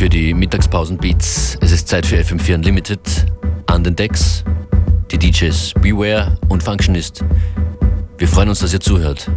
Für die Mittagspausenbeats. Es ist Zeit für FM4 Unlimited. An den Decks die DJs Beware und Functionist. Wir freuen uns, dass ihr zuhört.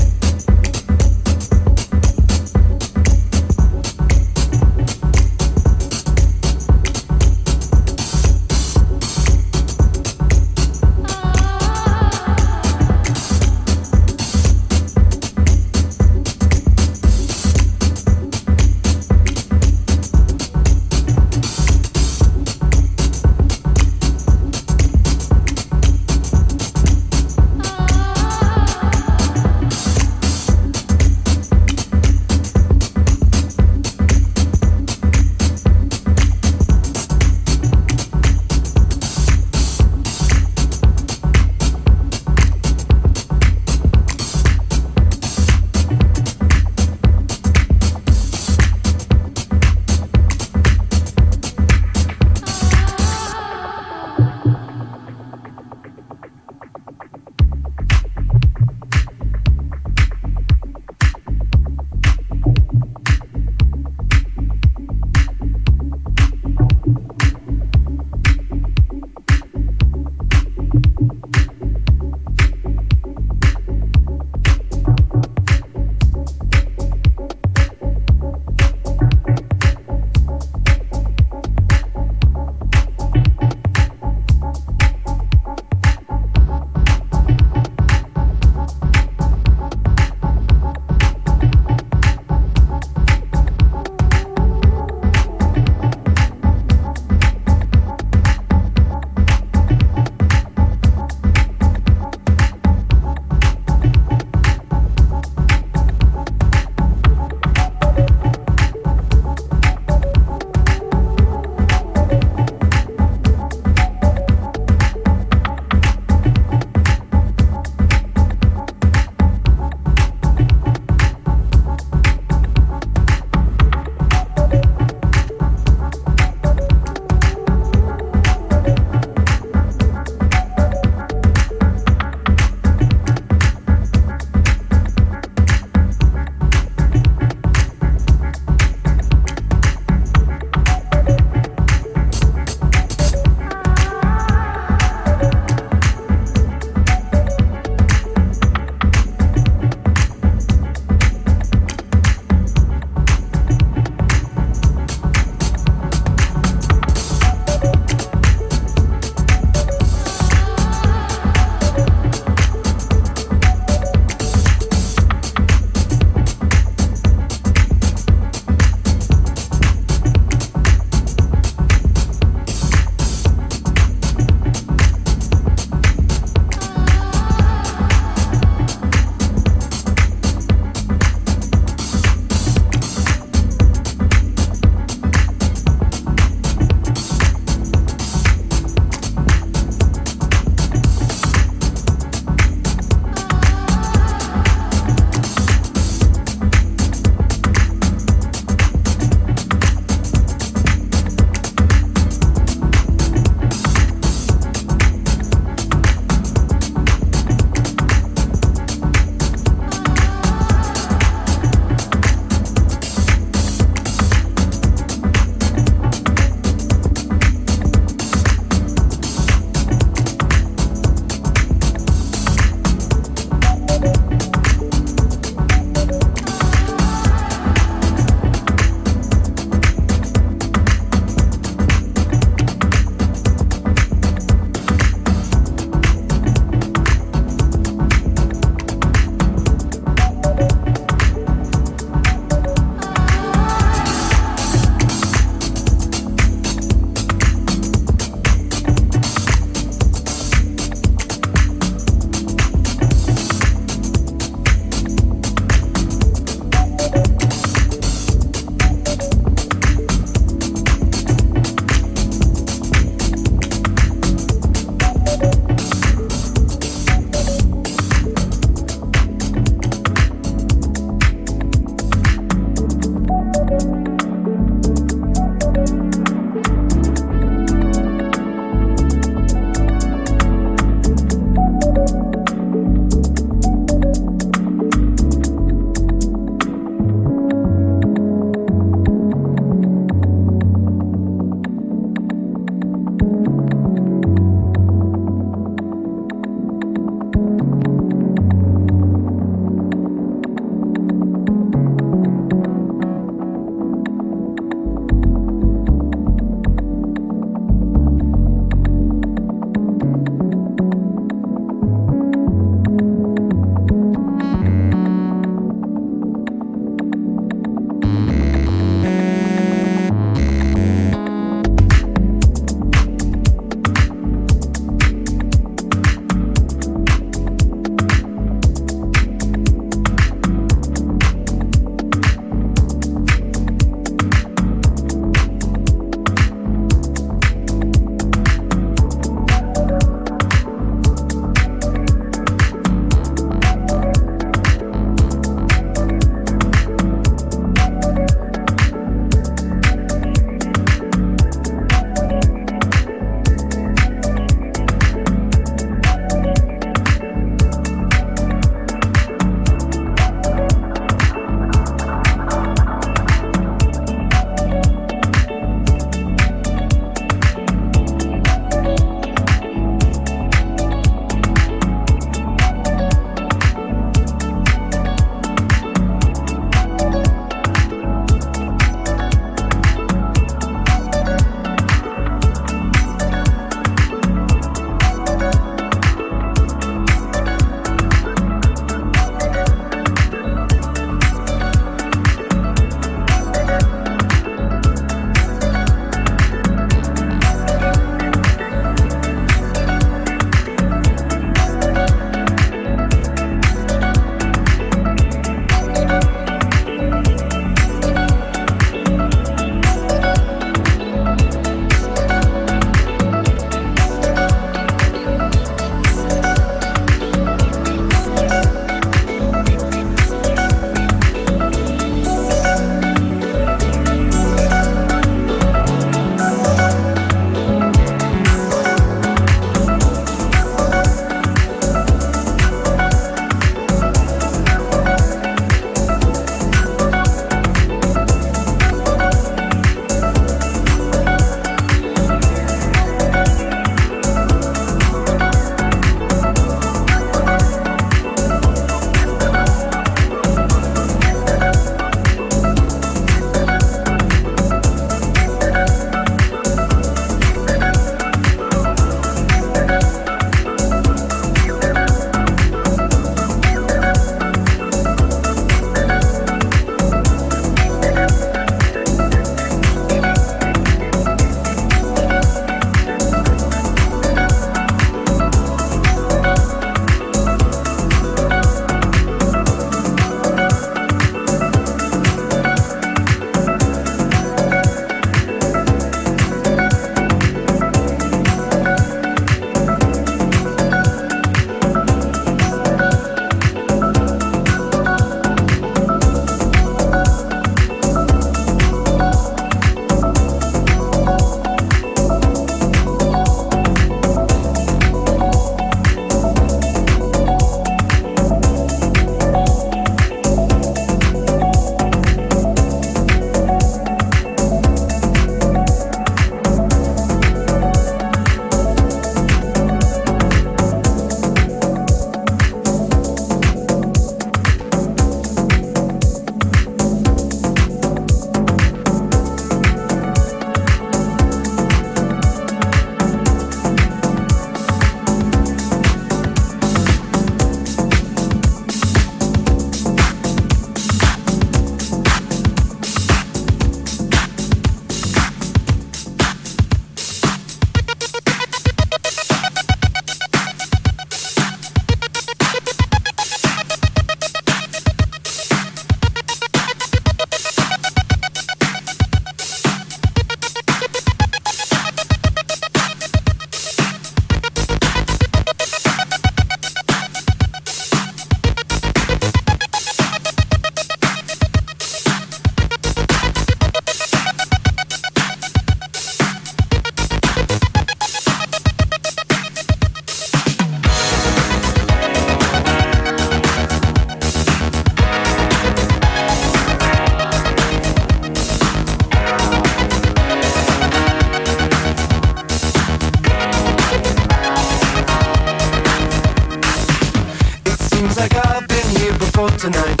tonight.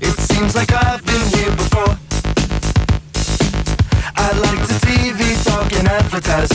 It seems like I've been here before. I like to TV talk and advertise.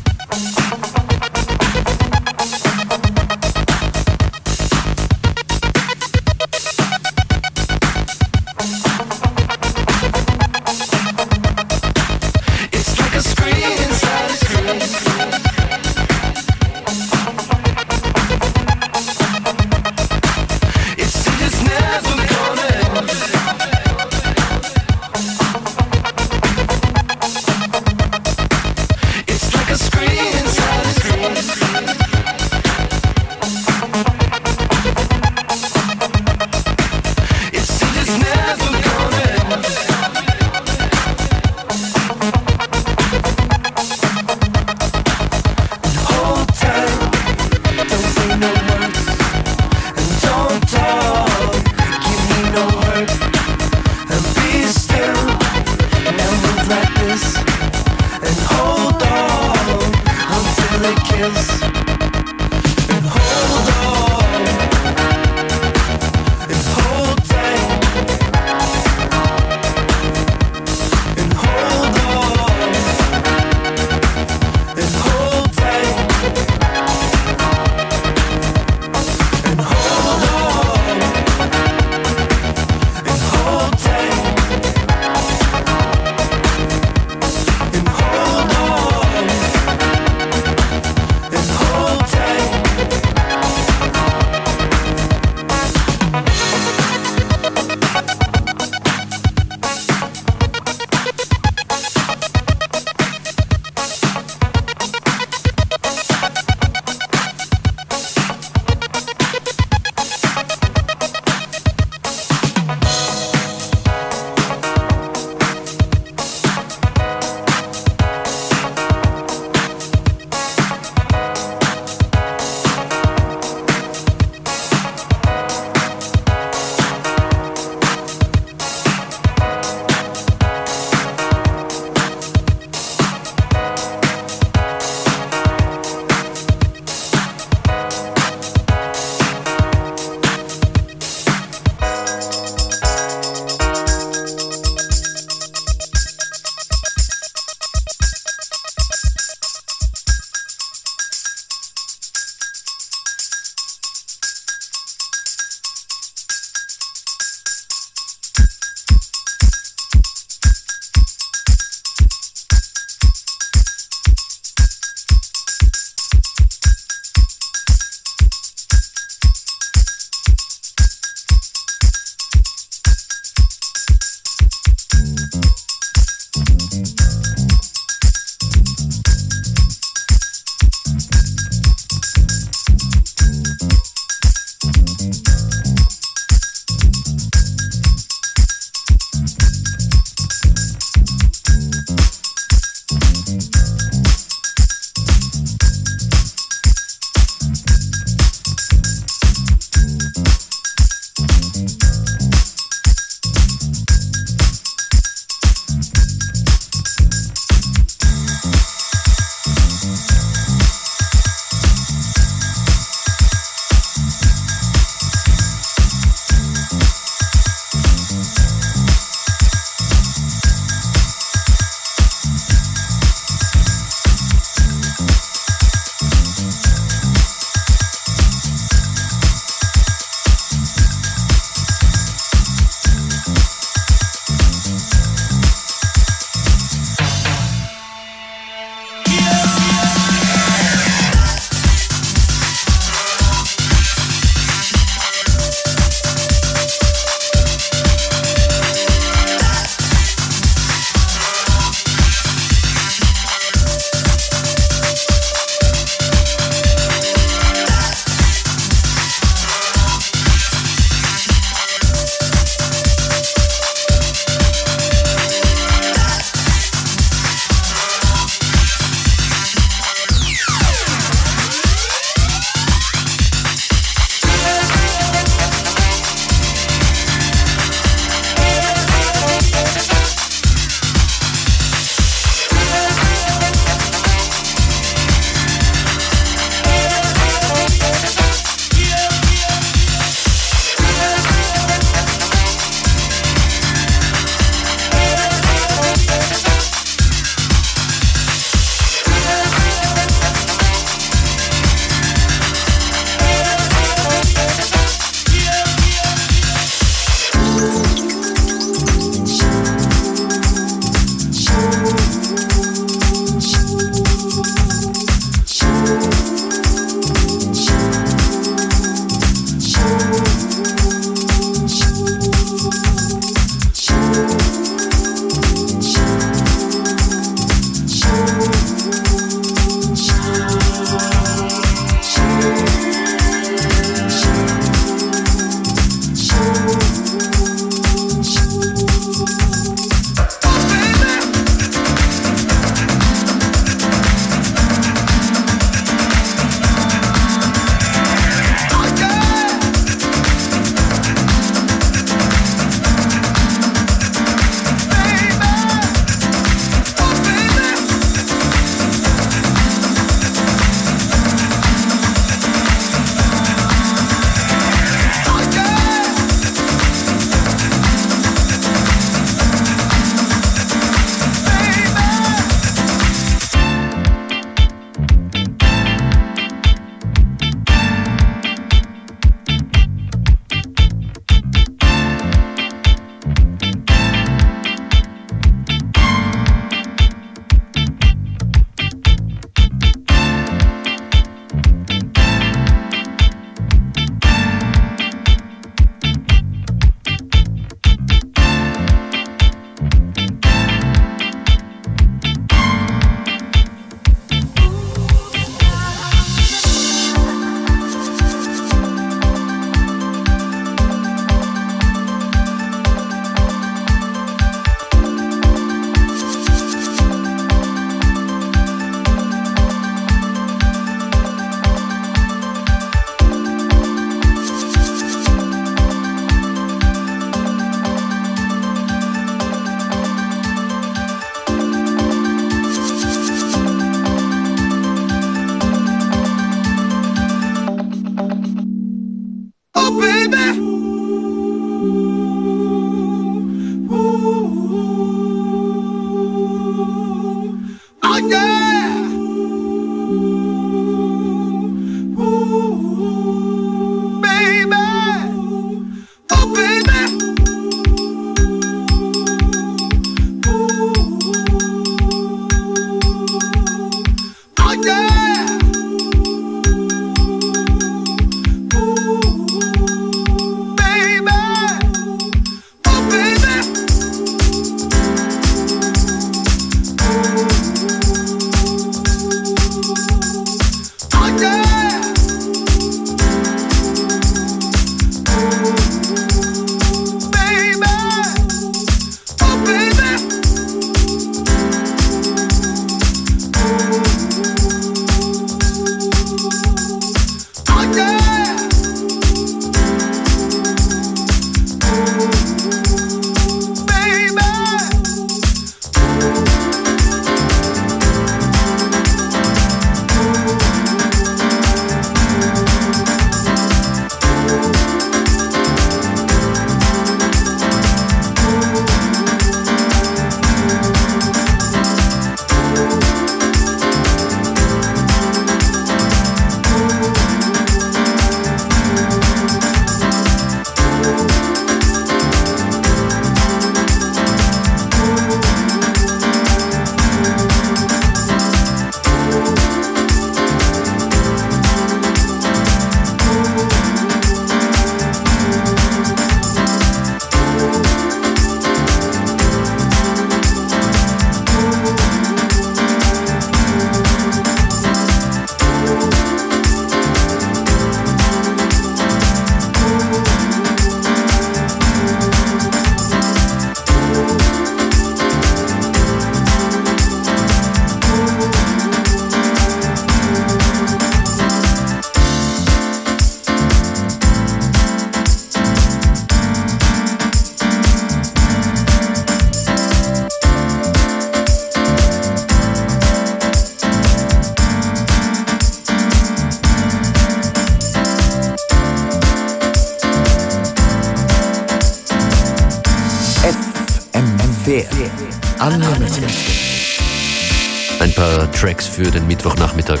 Für den Mittwochnachmittag.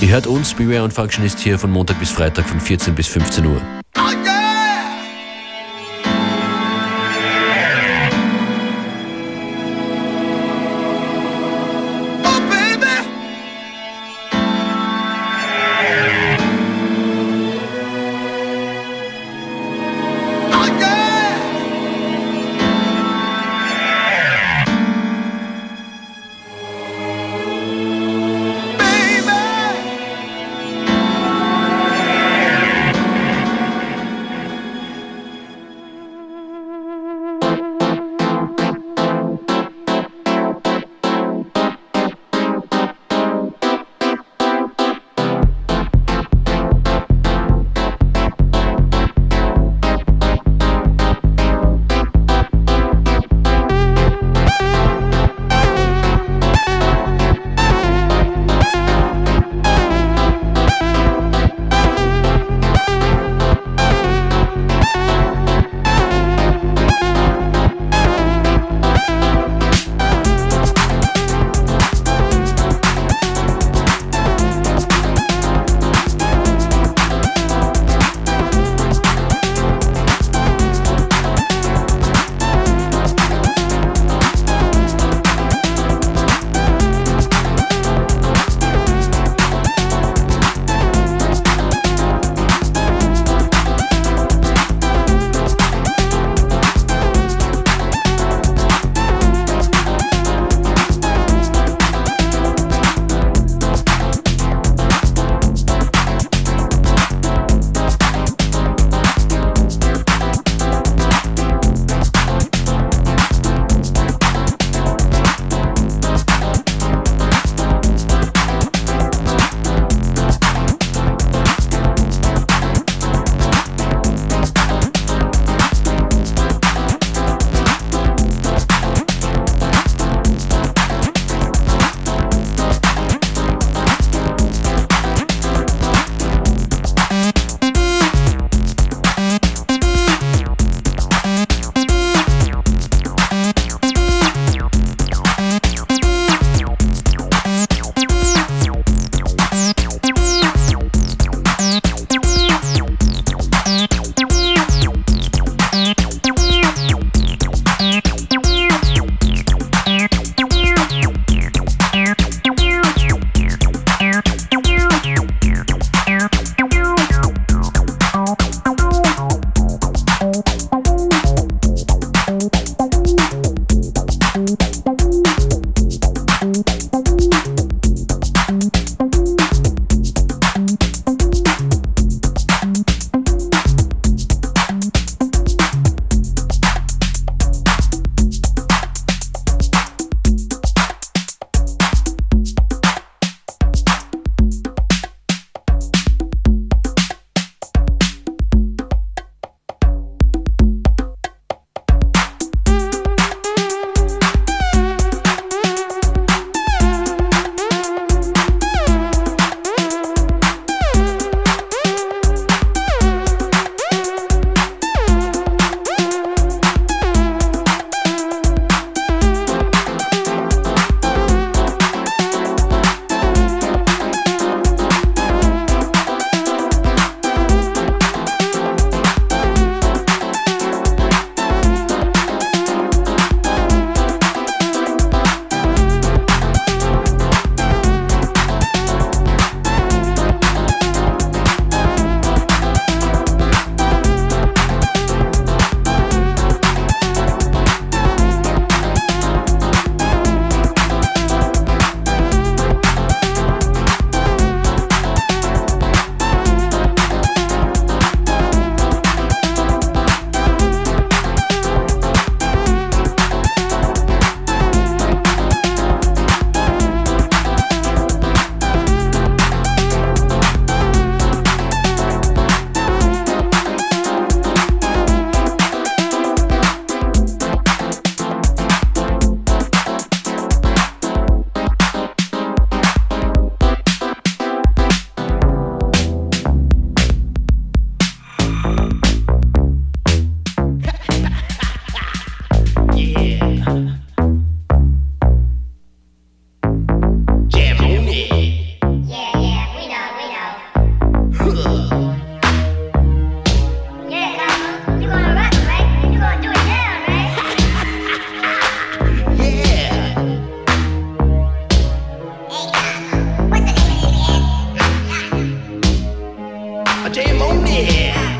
Ihr hört uns, Beware und Functionist hier von Montag bis Freitag von 14 bis 15 Uhr. Yeah.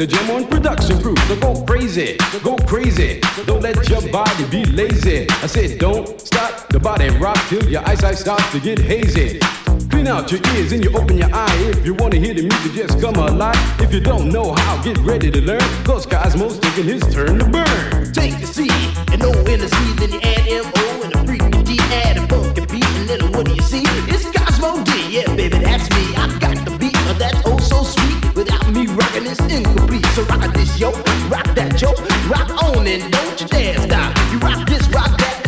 the jam on production crew. So go crazy, go crazy. Don't let your body be lazy. I said don't stop the body rock till your eyesight starts to get hazy. Clean out your ears and you open your eye. If you wanna hear the music, just come alive. If you don't know how, get ready to learn. Cause Cosmo's taking his turn to burn. Take the C and O in the C, then you see? It's Cosmo D, yeah, baby, that's me. I got the beat, that's oh so sweet. Without me rocking, it's incomplete. So rock this, yo, rock that, yo, rock on and don't you dare stop. You rock this, rock that,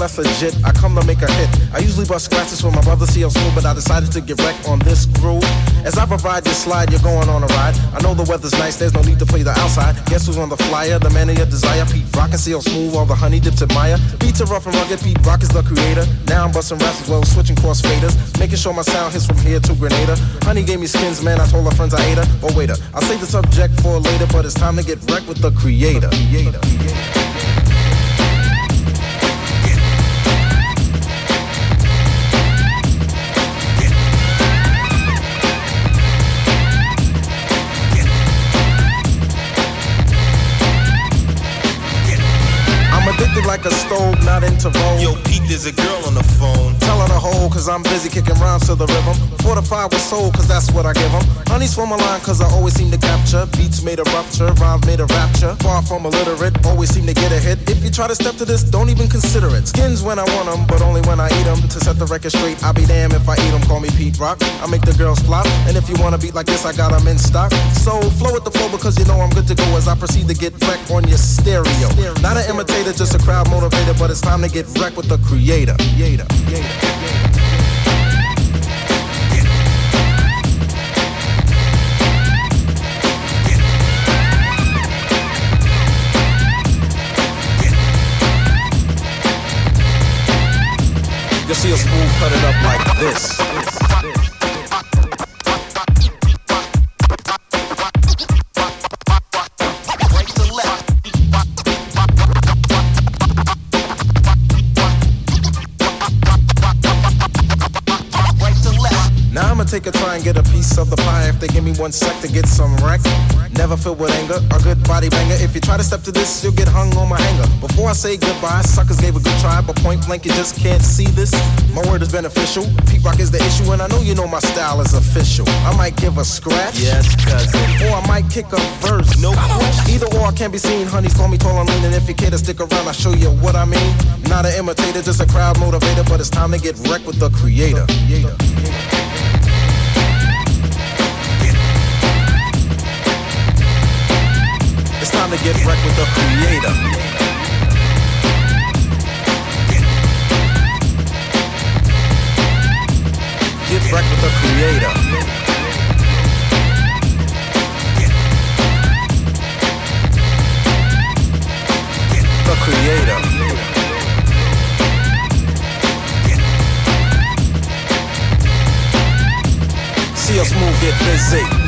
that's legit. I come to make a hit. I usually bust scratches for my brother CL Smooth, but I decided to get wrecked on this groove. As I provide this slide, you're going on a ride. I know the weather's nice, there's no need to play the outside. Guess who's on the flyer? The man of your desire. Pete Rock and CL Smooth, all the honey dips admire. Beats are rough and rugged, Pete Rock is the creator. Now I'm busting raps as well, switching cross faders. Making sure my sound hits from here to Grenada. Honey gave me skins, man, I told her friends I ate her. Oh, waiter, I'll save the subject for later, but it's time to get wrecked with the creator. creator. creator. Stove, not into vogue. Yo, there's a girl on the phone. Tell her to cause I'm busy kicking rhymes to the rhythm. Fortified with soul, cause that's what I give them. Honey's for my line, cause I always seem to capture. Beats made a rupture, rhymes made a rapture. Far from illiterate, always seem to get a hit. If you try to step to this, don't even consider it. Skins when I want them, but only when I eat them. To set the record straight, I'll be damned if I eat them. Call me Pete Rock. I make the girls flop. And if you want to beat like this, I got them in stock. So flow with the flow because you know I'm good to go as I proceed to get wrecked on your stereo. Not an imitator, just a crowd motivated, but it's time to get wrecked with the creator. creator. You'll see a smooth cut it up like this. Take a try and get a piece of the pie if they give me one sec to get some wreck. Never filled with anger, a good body banger. If you try to step to this, you'll get hung on my hanger. Before I say goodbye, suckers gave a good try, but point blank, you just can't see this. My word is beneficial. Pete Rock is the issue, and I know you know my style is official. I might give a scratch, yes, cousin, or I might kick a verse. No question. Either or I can't be seen. Honeys call me tall and lean, and if you care to stick around, I'll show you what I mean. Not an imitator, just a crowd motivator, but it's time to get wrecked with the creator. creator. Time to get wrecked with the creator. Get wrecked with the creator. The creator. See us move, get busy.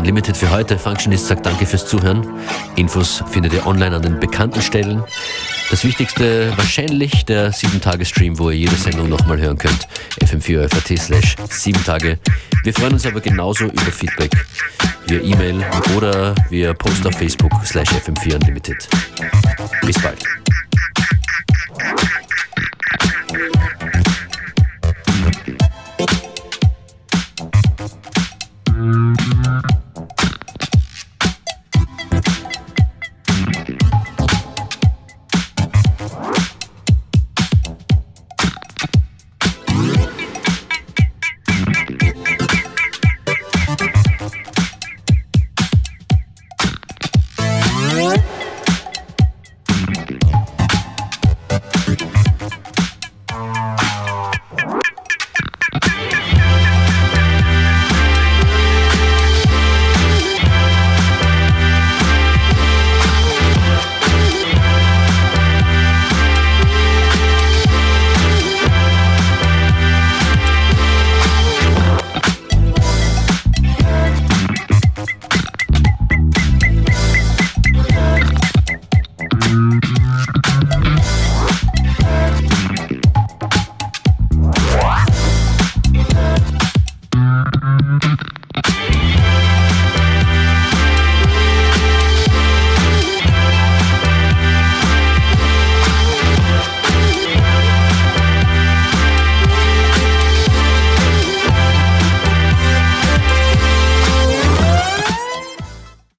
Unlimited für heute. Functionist sagt danke fürs Zuhören. Infos findet ihr online an den bekannten Stellen. Das Wichtigste wahrscheinlich der 7-Tage-Stream, wo ihr jede Sendung nochmal hören könnt. fm4.at slash 7 Tage. Wir freuen uns aber genauso über Feedback via E-Mail oder via Post auf Facebook slash fm4 Unlimited. Bis bald. Mm-hmm.